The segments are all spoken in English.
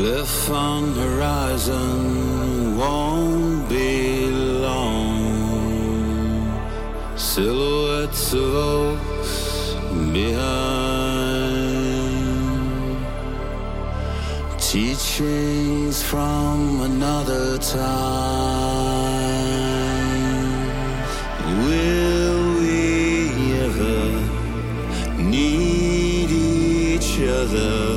cliff on horizon won't be long. Silhouettes of oaks behind. Teachings from another time. Will we ever need each other?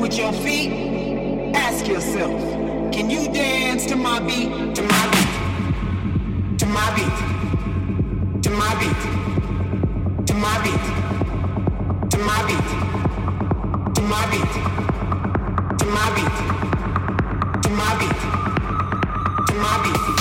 With your feet, ask yourself, can you dance to my beat, to my beat? my beat, to my beat, to my beat, to my beat, to my beat, to my beat, to my beat, to my beat.